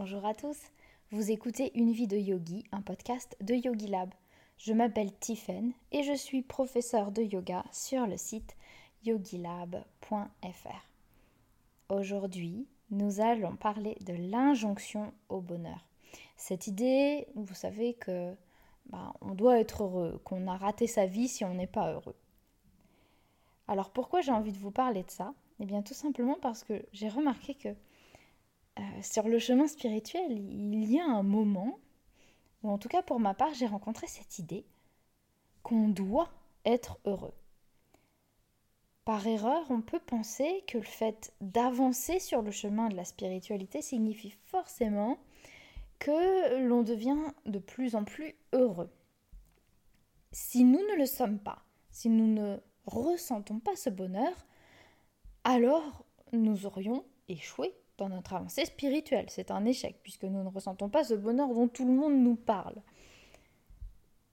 Bonjour à tous. Vous écoutez Une vie de yogi, un podcast de Yogi Lab. Je m'appelle Tiffen et je suis professeur de yoga sur le site yogilab.fr. Aujourd'hui, nous allons parler de l'injonction au bonheur. Cette idée, vous savez que bah, on doit être heureux, qu'on a raté sa vie si on n'est pas heureux. Alors pourquoi j'ai envie de vous parler de ça? Eh bien tout simplement parce que j'ai remarqué que euh, sur le chemin spirituel, il y a un moment, ou en tout cas pour ma part, j'ai rencontré cette idée qu'on doit être heureux. Par erreur, on peut penser que le fait d'avancer sur le chemin de la spiritualité signifie forcément que l'on devient de plus en plus heureux. Si nous ne le sommes pas, si nous ne ressentons pas ce bonheur, alors nous aurions échoué dans notre avancée spirituelle. C'est un échec puisque nous ne ressentons pas ce bonheur dont tout le monde nous parle.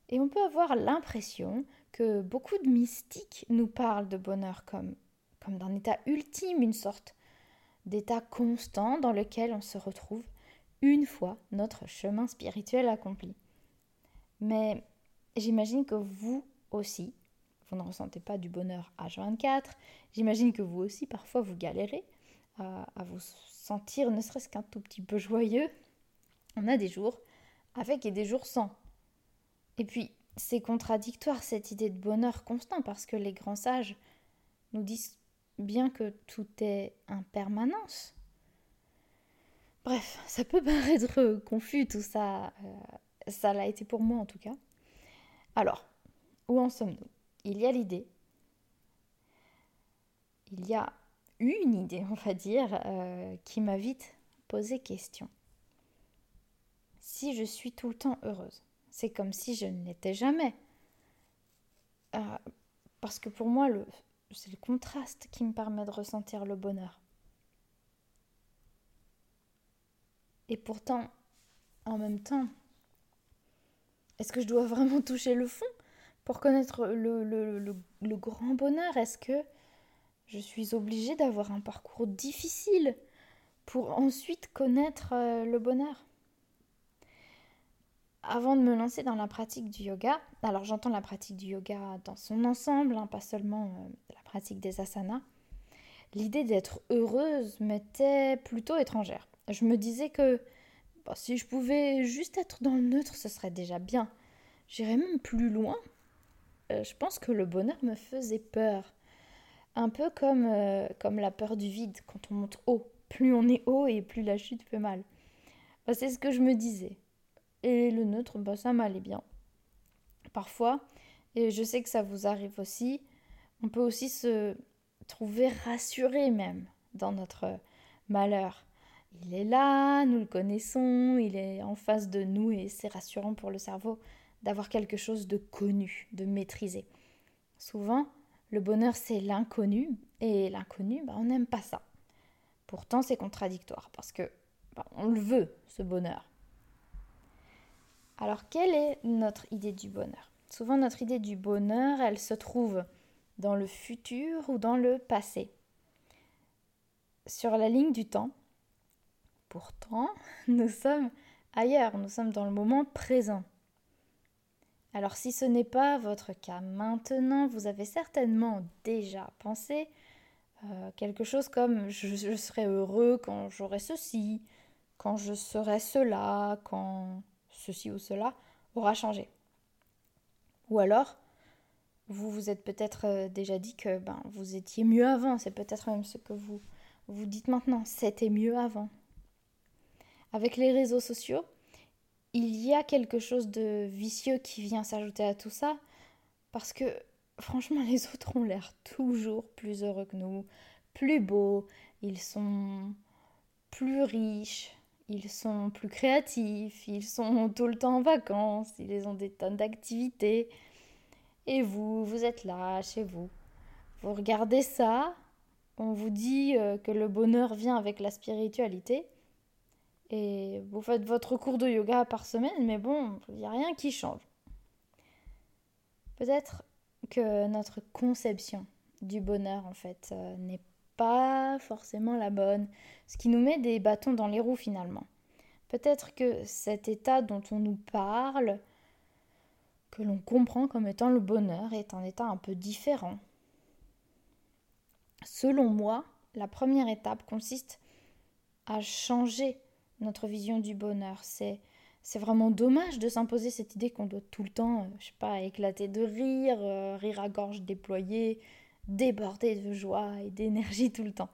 Et on peut avoir l'impression que beaucoup de mystiques nous parlent de bonheur comme, comme d'un état ultime, une sorte d'état constant dans lequel on se retrouve une fois notre chemin spirituel accompli. Mais j'imagine que vous aussi, vous ne ressentez pas du bonheur H24, j'imagine que vous aussi parfois vous galérez à, à vous sentir ne serait-ce qu'un tout petit peu joyeux. On a des jours avec et des jours sans. Et puis, c'est contradictoire cette idée de bonheur constant parce que les grands sages nous disent bien que tout est impermanence. Bref, ça peut paraître confus tout ça. Euh, ça l'a été pour moi en tout cas. Alors, où en sommes-nous? Il y a l'idée. Il y a une idée, on va dire, euh, qui m'a vite posé question. Si je suis tout le temps heureuse, c'est comme si je ne l'étais jamais. Euh, parce que pour moi, c'est le contraste qui me permet de ressentir le bonheur. Et pourtant, en même temps, est-ce que je dois vraiment toucher le fond pour connaître le, le, le grand bonheur? Est-ce que je suis obligée d'avoir un parcours difficile pour ensuite connaître euh, le bonheur. Avant de me lancer dans la pratique du yoga, alors j'entends la pratique du yoga dans son ensemble, hein, pas seulement euh, la pratique des asanas, l'idée d'être heureuse m'était plutôt étrangère. Je me disais que bah, si je pouvais juste être dans le neutre, ce serait déjà bien. J'irais même plus loin. Euh, je pense que le bonheur me faisait peur. Un peu comme, euh, comme la peur du vide quand on monte haut. Plus on est haut et plus la chute fait mal. Bah, c'est ce que je me disais. Et le neutre, bah, ça m'allait bien. Parfois, et je sais que ça vous arrive aussi, on peut aussi se trouver rassuré même dans notre malheur. Il est là, nous le connaissons, il est en face de nous et c'est rassurant pour le cerveau d'avoir quelque chose de connu, de maîtrisé. Souvent, le bonheur, c'est l'inconnu, et l'inconnu, bah, on n'aime pas ça. Pourtant, c'est contradictoire, parce que bah, on le veut, ce bonheur. Alors, quelle est notre idée du bonheur? Souvent, notre idée du bonheur, elle se trouve dans le futur ou dans le passé. Sur la ligne du temps, pourtant, nous sommes ailleurs, nous sommes dans le moment présent. Alors si ce n'est pas votre cas maintenant, vous avez certainement déjà pensé euh, quelque chose comme je, je serai heureux quand j'aurai ceci, quand je serai cela, quand ceci ou cela aura changé. Ou alors, vous vous êtes peut-être euh, déjà dit que ben, vous étiez mieux avant, c'est peut-être même ce que vous vous dites maintenant, c'était mieux avant. Avec les réseaux sociaux, il y a quelque chose de vicieux qui vient s'ajouter à tout ça, parce que franchement, les autres ont l'air toujours plus heureux que nous, plus beaux, ils sont plus riches, ils sont plus créatifs, ils sont tout le temps en vacances, ils ont des tonnes d'activités. Et vous, vous êtes là, chez vous. Vous regardez ça, on vous dit euh, que le bonheur vient avec la spiritualité, et vous faites votre cours de yoga par semaine, mais bon, il n'y a rien qui change. Peut-être que notre conception du bonheur, en fait, euh, n'est pas forcément la bonne, ce qui nous met des bâtons dans les roues finalement. Peut-être que cet état dont on nous parle, que l'on comprend comme étant le bonheur, est un état un peu différent. Selon moi, la première étape consiste à changer notre vision du bonheur. C'est c'est vraiment dommage de s'imposer cette idée qu'on doit tout le temps, euh, je sais pas, éclater de rire, euh, rire à gorge déployée, déborder de joie et d'énergie tout le temps.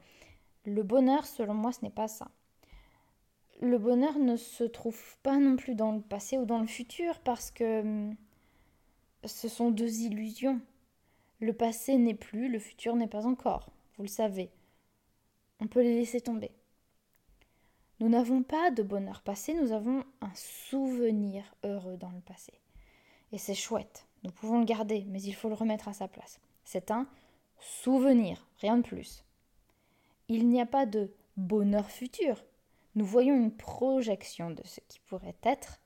Le bonheur, selon moi, ce n'est pas ça. Le bonheur ne se trouve pas non plus dans le passé ou dans le futur parce que hum, ce sont deux illusions. Le passé n'est plus, le futur n'est pas encore, vous le savez. On peut les laisser tomber. Nous n'avons pas de bonheur passé, nous avons un souvenir heureux dans le passé. Et c'est chouette, nous pouvons le garder, mais il faut le remettre à sa place. C'est un souvenir, rien de plus. Il n'y a pas de bonheur futur. Nous voyons une projection de ce qui pourrait être.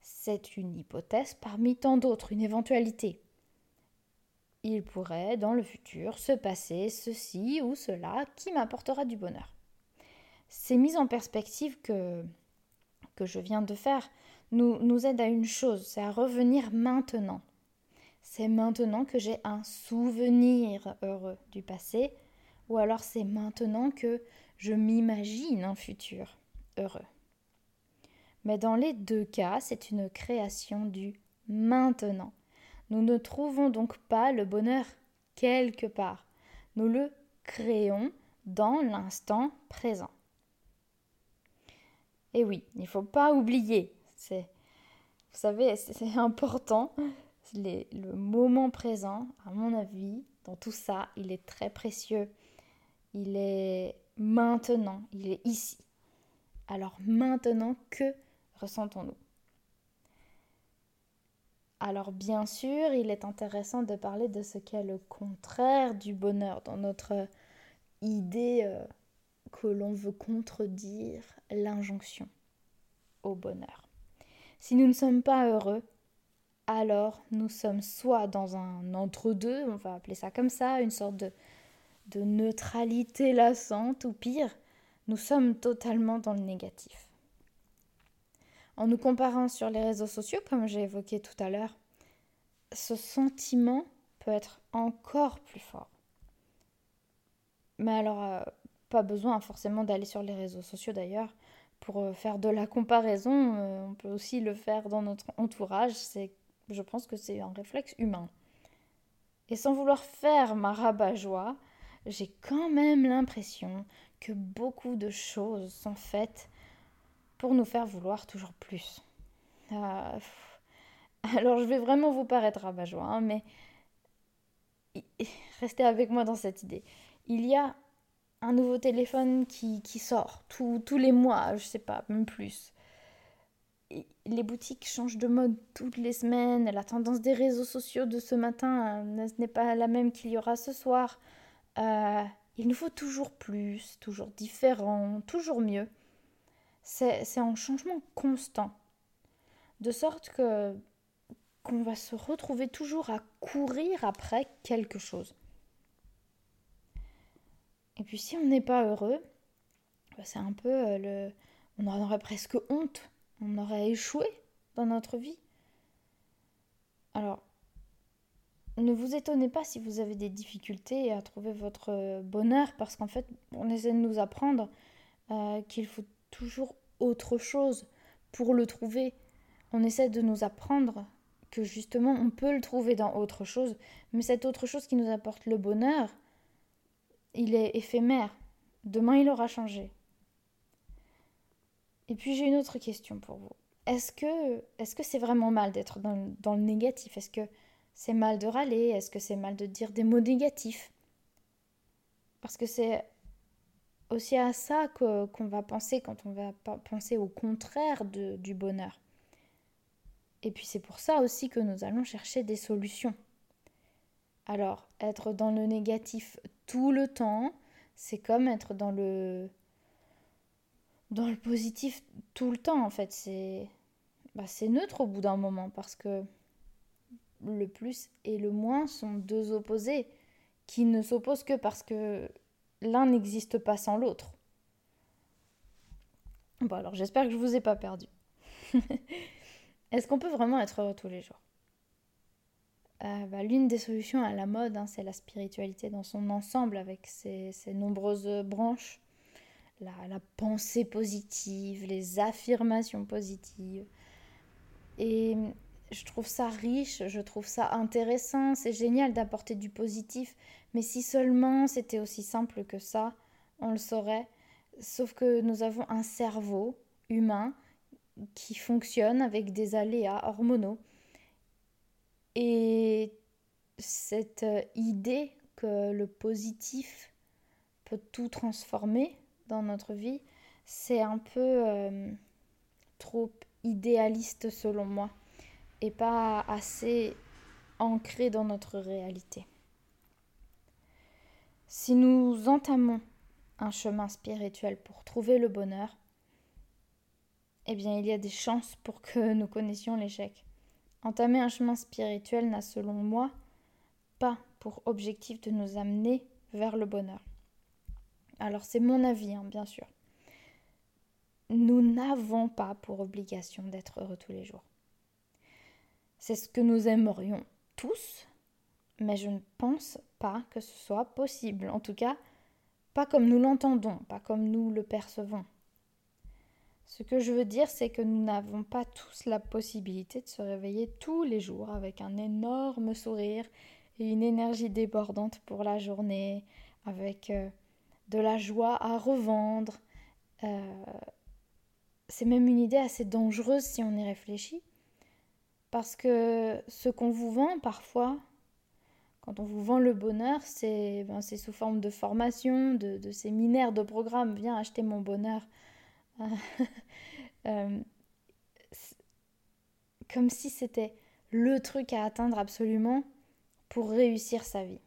C'est une hypothèse parmi tant d'autres, une éventualité. Il pourrait, dans le futur, se passer ceci ou cela qui m'apportera du bonheur. Ces mises en perspective que, que je viens de faire nous, nous aident à une chose, c'est à revenir maintenant. C'est maintenant que j'ai un souvenir heureux du passé, ou alors c'est maintenant que je m'imagine un futur heureux. Mais dans les deux cas, c'est une création du maintenant. Nous ne trouvons donc pas le bonheur quelque part. Nous le créons dans l'instant présent. Et oui, il ne faut pas oublier, c'est, vous savez, c'est important, le moment présent, à mon avis, dans tout ça, il est très précieux. Il est maintenant, il est ici. Alors maintenant, que ressentons-nous? Alors bien sûr, il est intéressant de parler de ce qu'est le contraire du bonheur dans notre idée euh, que l'on veut contredire l'injonction au bonheur. Si nous ne sommes pas heureux, alors nous sommes soit dans un entre-deux, on va appeler ça comme ça, une sorte de, de neutralité lassante, ou pire, nous sommes totalement dans le négatif. En nous comparant sur les réseaux sociaux, comme j'ai évoqué tout à l'heure, ce sentiment peut être encore plus fort. Mais alors, euh, pas besoin forcément d'aller sur les réseaux sociaux d'ailleurs pour euh, faire de la comparaison. Euh, on peut aussi le faire dans notre entourage. C'est, je pense que c'est un réflexe humain. Et sans vouloir faire ma rabat-joie, j'ai quand même l'impression que beaucoup de choses sont faites pour nous faire vouloir toujours plus. Euh, alors je vais vraiment vous paraître rabat-joie, hein, mais restez avec moi dans cette idée. Il y a un nouveau téléphone qui, sort tous les mois, je sais pas, même plus. les boutiques changent de mode toutes les semaines. La tendance des réseaux sociaux de ce matin euh, n'est pas la même qu'il y aura ce soir. Euh, il nous faut toujours plus, toujours différent, toujours mieux. C'est un changement constant. De sorte que qu'on va se retrouver toujours à courir après quelque chose. Et puis si on n'est pas heureux, bah, c'est un peu euh, le... On en aurait presque honte. On aurait échoué dans notre vie. Alors, ne vous étonnez pas si vous avez des difficultés à trouver votre euh, bonheur, parce qu'en fait, on essaie de nous apprendre euh, qu'il faut toujours autre chose pour le trouver. On essaie de nous apprendre que justement, on peut le trouver dans autre chose, mais cette autre chose qui nous apporte le bonheur, il est éphémère. Demain, il aura changé. Et puis j'ai une autre question pour vous. Est-ce que c'est vraiment mal d'être dans, le négatif? Est-ce que c'est mal de râler? Est-ce que c'est mal de dire des mots négatifs? Parce que c'est aussi à ça qu'on va penser quand on va penser au contraire du bonheur. Et puis c'est pour ça aussi que nous allons chercher des solutions. Alors, être dans le négatif tout le temps, c'est comme être dans le dans le positif tout le temps en fait, c'est bah, c'est neutre au bout d'un moment parce que le plus et le moins sont deux opposés qui ne s'opposent que parce que l'un n'existe pas sans l'autre. Bon, alors j'espère que je vous ai pas perdu. Est-ce qu'on peut vraiment être heureux tous les jours? Euh, bah, L'une des solutions à la mode, hein, c'est la spiritualité dans son ensemble, avec ses, nombreuses branches. La, la, pensée positive, les affirmations positives. Et je trouve ça riche, je trouve ça intéressant, c'est génial d'apporter du positif, mais si seulement c'était aussi simple que ça, on le saurait. Sauf que nous avons un cerveau humain qui fonctionne avec des aléas hormonaux. Et cette euh, idée que le positif peut tout transformer dans notre vie, c'est un peu euh, trop idéaliste selon moi et pas assez ancré dans notre réalité. Si nous entamons un chemin spirituel pour trouver le bonheur, eh bien il y a des chances pour que nous connaissions l'échec. Entamer un chemin spirituel n'a selon moi pas pour objectif de nous amener vers le bonheur. Alors c'est mon avis, hein, bien sûr. Nous n'avons pas pour obligation d'être heureux tous les jours. C'est ce que nous aimerions tous, mais je ne pense pas que ce soit possible. En tout cas, pas comme nous l'entendons, pas comme nous le percevons. Ce que je veux dire, c'est que nous n'avons pas tous la possibilité de se réveiller tous les jours avec un énorme sourire et une énergie débordante pour la journée, avec euh, de la joie à revendre. Euh, c'est même une idée assez dangereuse si on y réfléchit, parce que ce qu'on vous vend parfois, quand on vous vend le bonheur, c'est ben, sous forme de formation, de, séminaires, de programmes. Viens acheter mon bonheur. Euh, comme si c'était le truc à atteindre absolument pour réussir sa vie.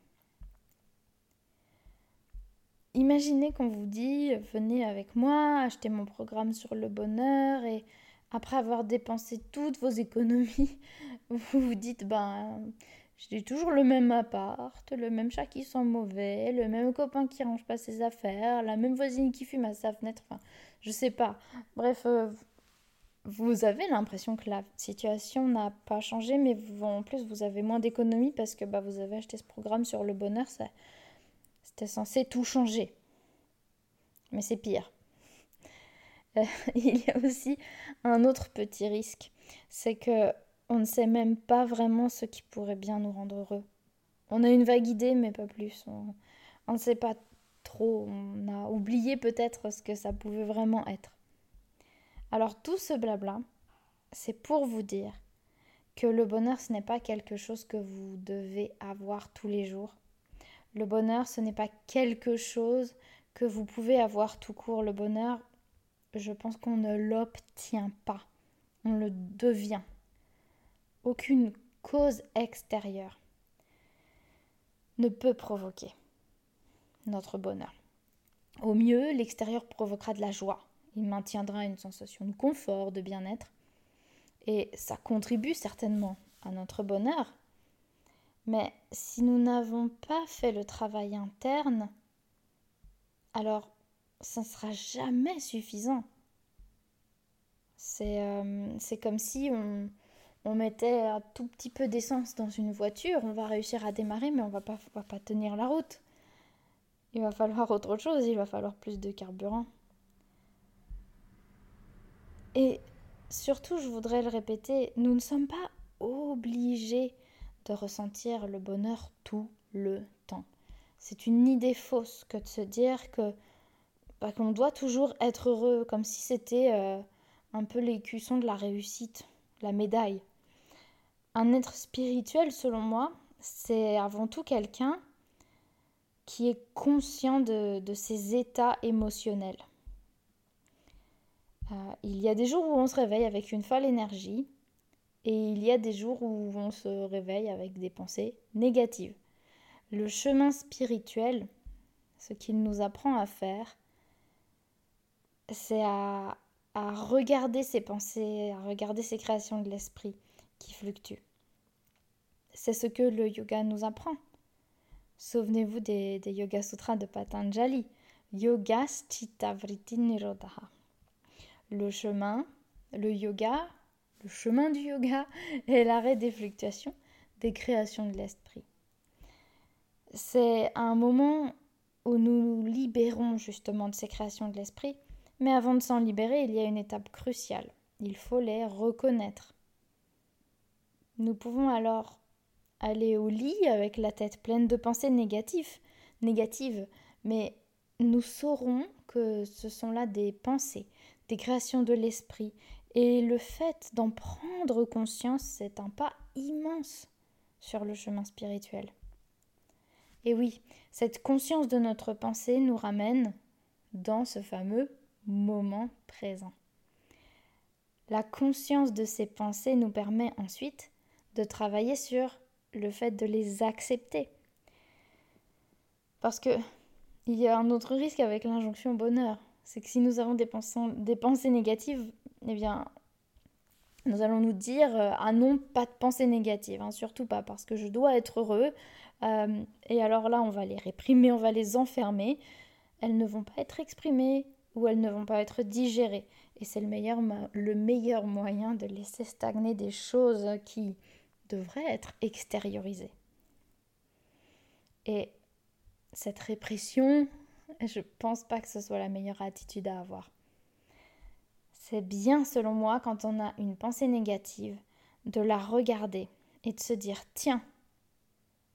Imaginez qu'on vous dit venez avec moi, acheter mon programme sur le bonheur et après avoir dépensé toutes vos économies, vous vous dites ben j'ai toujours le même appart, le même chat qui sent mauvais, le même copain qui range pas ses affaires, la même voisine qui fume à sa fenêtre, je sais pas. Bref, euh, vous avez l'impression que la situation n'a pas changé, mais en plus vous avez moins d'économies parce que bah, vous avez acheté ce programme sur le bonheur, c'était censé tout changer. Mais c'est pire. Euh, il y a aussi un autre petit risque, c'est que on ne sait même pas vraiment ce qui pourrait bien nous rendre heureux. On a une vague idée, mais pas plus. On ne sait pas On a oublié peut-être ce que ça pouvait vraiment être. Alors tout ce blabla, c'est pour vous dire que le bonheur, ce n'est pas quelque chose que vous devez avoir tous les jours. Le bonheur, ce n'est pas quelque chose que vous pouvez avoir tout court. Le bonheur, je pense qu'on ne l'obtient pas. On le devient aucune cause extérieure ne peut provoquer notre bonheur. Au mieux, l'extérieur provoquera de la joie. Il maintiendra une sensation de confort, de bien-être. Et ça contribue certainement à notre bonheur. Mais si nous n'avons pas fait le travail interne, alors ça ne sera jamais suffisant. C'est euh, comme si on, mettait un tout petit peu d'essence dans une voiture, on va réussir à démarrer, mais on va va pas tenir la route. Il va falloir autre chose, il va falloir plus de carburant. Et surtout, je voudrais le répéter, nous ne sommes pas obligés de ressentir le bonheur tout le temps. C'est une idée fausse que de se dire que bah, qu'on doit toujours être heureux, comme si c'était euh, un peu l'écusson de la réussite, la médaille. Un être spirituel, selon moi, c'est avant tout quelqu'un qui est conscient de, ses états émotionnels. Euh, il y a des jours où on se réveille avec une folle énergie et il y a des jours où on se réveille avec des pensées négatives. Le chemin spirituel, ce qu'il nous apprend à faire, c'est à, à regarder ses pensées, à regarder ses créations de l'esprit qui fluctuent. C'est ce que le yoga nous apprend. Souvenez-vous des, Yoga Sutras de Patanjali. Yoga Chitta Vritti Nirodha. le chemin, le yoga, le chemin du yoga et l'arrêt des fluctuations des créations de l'esprit. C'est un moment où nous nous libérons justement de ces créations de l'esprit, mais avant de s'en libérer, il y a une étape cruciale. Il faut les reconnaître. Nous pouvons alors aller au lit avec la tête pleine de pensées négatives, négatives, mais nous saurons que ce sont là des pensées, des créations de l'esprit, et le fait d'en prendre conscience, c'est un pas immense sur le chemin spirituel. Et oui, cette conscience de notre pensée nous ramène dans ce fameux moment présent. La conscience de ces pensées nous permet ensuite de travailler sur le fait de les accepter. Parce que il y a un autre risque avec l'injonction bonheur, c'est que si nous avons des pensées, des pensées négatives, eh bien, nous allons nous dire euh, ah non, pas de pensée négative, hein, surtout pas, parce que je dois être heureux. Euh, et alors là, on va les réprimer, on va les enfermer. Elles ne vont pas être exprimées ou elles ne vont pas être digérées. Et c'est le le meilleur moyen de laisser stagner des choses qui devraient être extériorisées. Et cette répression, je ne pense pas que ce soit la meilleure attitude à avoir. C'est bien, selon moi, quand on a une pensée négative, de la regarder et de se dire tiens,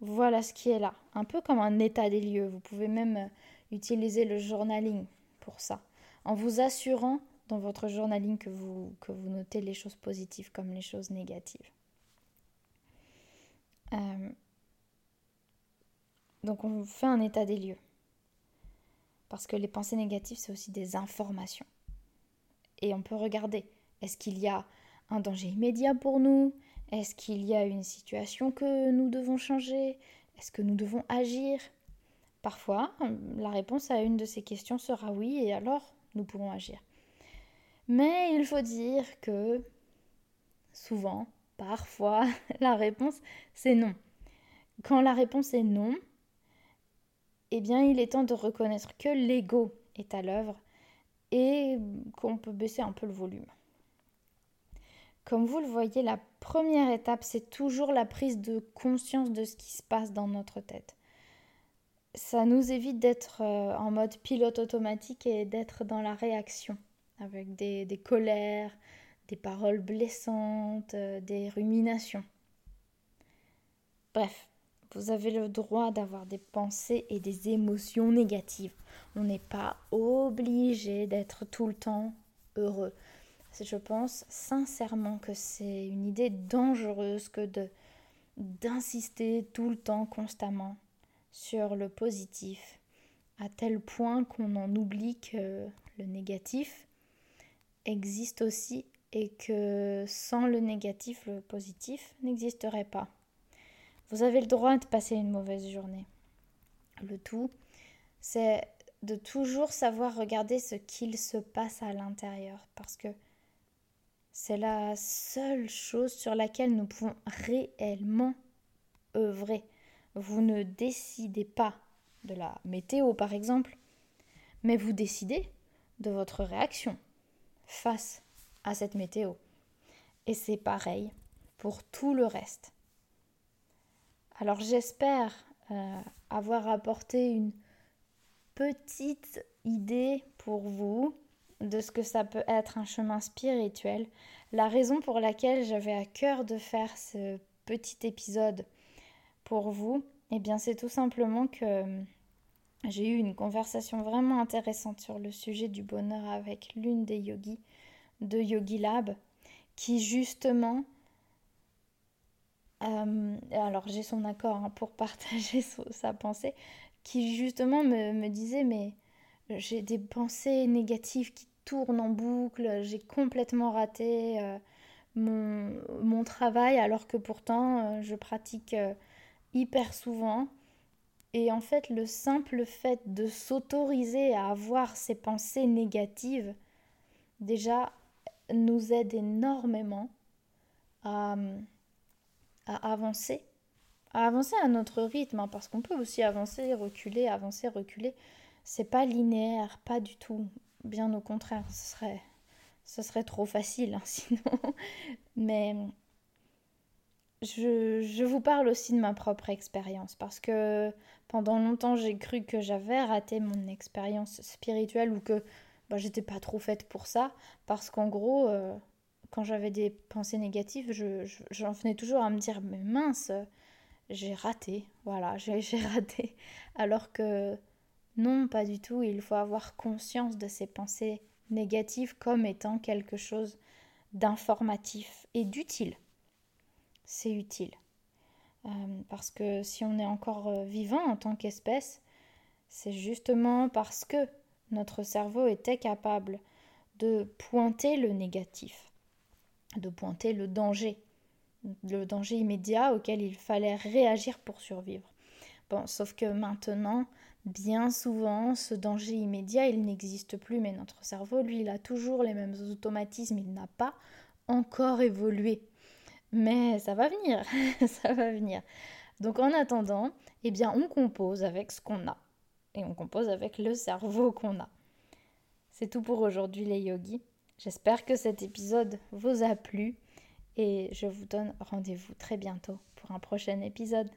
voilà ce qui est là. Un peu comme un état des lieux. Vous pouvez même euh, utiliser le journaling pour ça. En vous assurant dans votre journaling que vous notez les choses positives comme les choses négatives. Euh, donc on fait un état des lieux. Parce que les pensées négatives, c'est aussi des informations. Et on peut regarder, est-ce qu'il y a un danger immédiat pour nous? Est-ce qu'il y a une situation que nous devons changer? Est-ce que nous devons agir? Parfois, la réponse à une de ces questions sera oui, et alors nous pourrons agir. Mais il faut dire que souvent, parfois, la réponse c'est non. Quand la réponse est non, eh bien il est temps de reconnaître que l'ego est à l'œuvre et qu'on peut baisser un peu le volume. Comme vous le voyez, la première étape, c'est toujours la prise de conscience de ce qui se passe dans notre tête. Ça nous évite d'être euh, en mode pilote automatique et d'être dans la réaction, avec des, des colères, des paroles blessantes, euh, des ruminations. Bref, vous avez le droit d'avoir des pensées et des émotions négatives. On n'est pas obligé d'être tout le temps heureux. Je pense sincèrement que c'est une idée dangereuse que de d'insister tout le temps, constamment, sur le positif, à tel point qu'on en oublie que le négatif existe aussi et que sans le négatif, le positif n'existerait pas. Vous avez le droit de passer une mauvaise journée. Le tout, c'est de toujours savoir regarder ce qu'il se passe à l'intérieur, parce que c'est la seule chose sur laquelle nous pouvons réellement œuvrer. Vous ne décidez pas de la météo, par exemple, mais vous décidez de votre réaction face cette météo. Et c'est pareil pour tout le reste. Alors j'espère euh, avoir apporté une petite idée pour vous de ce que ça peut être un chemin spirituel. La raison pour laquelle j'avais à cœur de faire ce petit épisode pour vous, eh bien c'est tout simplement que j'ai eu une conversation vraiment intéressante sur le sujet du bonheur avec l'une des yogis de Yogi Lab qui justement euh, alors j'ai son accord hein, pour partager sa pensée, qui justement me, disait mais j'ai des pensées négatives qui tournent en boucle, j'ai complètement raté euh, mon, travail alors que pourtant euh, je pratique hyper souvent. Et en fait le simple fait de s'autoriser à avoir ces pensées négatives déjà nous aide énormément à à avancer, à avancer à notre rythme, hein, parce qu'on peut aussi avancer, reculer, avancer, reculer. C'est pas linéaire, pas du tout. Bien au contraire, ce serait, ce serait trop facile hein, sinon. Mais je, je, vous parle aussi de ma propre expérience parce que pendant longtemps j'ai cru que j'avais raté mon expérience spirituelle ou que bah, j'étais pas trop faite pour ça parce qu'en gros euh, quand j'avais des pensées négatives j'en venais toujours à me dire mais mince j'ai raté voilà j'ai raté alors que non pas du tout il faut avoir conscience de ces pensées négatives comme étant quelque chose d'informatif et d'utile c'est utile. Euh, parce que si on est encore euh, vivant en tant qu'espèce, c'est justement parce que notre cerveau était capable de pointer le négatif, de pointer le danger, le danger immédiat auquel il fallait réagir pour survivre. Bon, sauf que maintenant, bien souvent, ce danger immédiat, il n'existe plus, mais notre cerveau, lui, il a toujours les mêmes automatismes, il n'a pas encore évolué. Mais ça va venir, ça va venir. Donc en attendant, eh bien on compose avec ce qu'on a. Et on compose avec le cerveau qu'on a. C'est tout pour aujourd'hui les yogis. J'espère que cet épisode vous a plu et je vous donne rendez-vous très bientôt pour un prochain épisode.